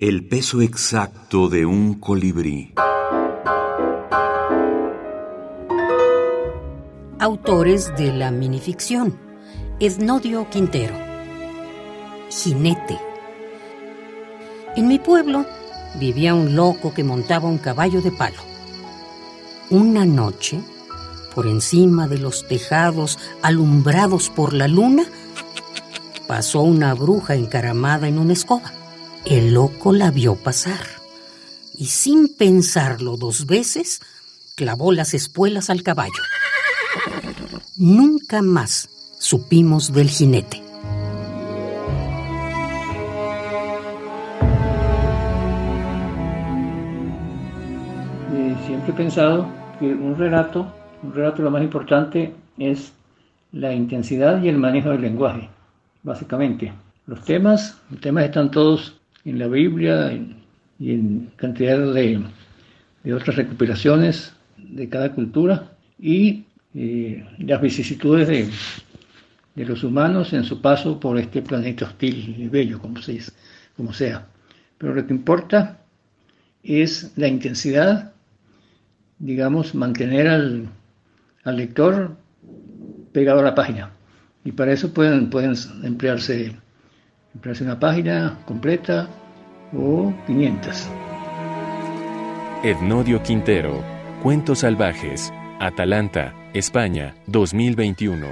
El peso exacto de un colibrí. Autores de la minificción. Esnodio Quintero. Jinete. En mi pueblo vivía un loco que montaba un caballo de palo. Una noche, por encima de los tejados alumbrados por la luna, pasó una bruja encaramada en una escoba. El loco la vio pasar y sin pensarlo dos veces, clavó las espuelas al caballo. Nunca más supimos del jinete. Eh, siempre he pensado que un relato, un relato lo más importante es la intensidad y el manejo del lenguaje, básicamente. Los temas, los temas están todos en la Biblia y en cantidad de, de, otras recuperaciones de cada cultura y eh, las vicisitudes de, de, los humanos en su paso por este planeta hostil y bello, como, se, como sea. Pero lo que importa es la intensidad digamos, mantener al, al, lector pegado a la página. Y para eso pueden, pueden emplearse, emplearse una página completa o 500. Ednodio Quintero, Cuentos Salvajes, Atalanta, España, 2021.